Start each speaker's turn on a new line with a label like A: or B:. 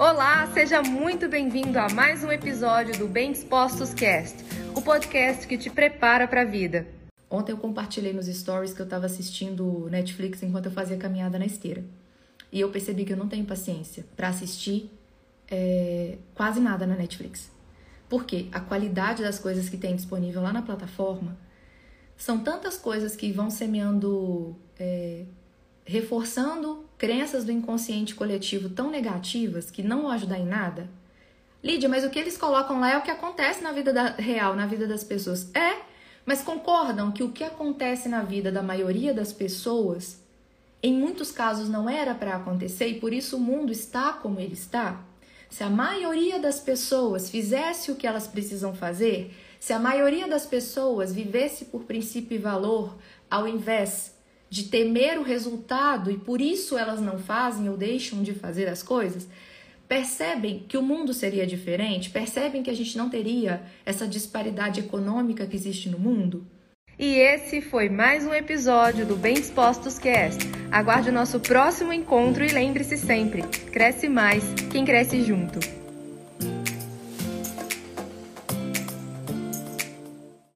A: Olá, seja muito bem-vindo a mais um episódio do Bem Dispostos Cast, o podcast que te prepara para a vida.
B: Ontem eu compartilhei nos stories que eu estava assistindo Netflix enquanto eu fazia caminhada na esteira. E eu percebi que eu não tenho paciência para assistir é, quase nada na Netflix. Porque a qualidade das coisas que tem disponível lá na plataforma são tantas coisas que vão semeando, é, reforçando crenças do inconsciente coletivo tão negativas que não vão ajudar em nada. Lídia, mas o que eles colocam lá é o que acontece na vida da, real, na vida das pessoas. É, mas concordam que o que acontece na vida da maioria das pessoas, em muitos casos não era para acontecer e por isso o mundo está como ele está? Se a maioria das pessoas fizesse o que elas precisam fazer, se a maioria das pessoas vivesse por princípio e valor, ao invés de temer o resultado e por isso elas não fazem ou deixam de fazer as coisas, percebem que o mundo seria diferente? Percebem que a gente não teria essa disparidade econômica que existe no mundo?
A: E esse foi mais um episódio do Bem Dispostos Cast. Aguarde o nosso próximo encontro e lembre-se sempre: cresce mais quem cresce junto.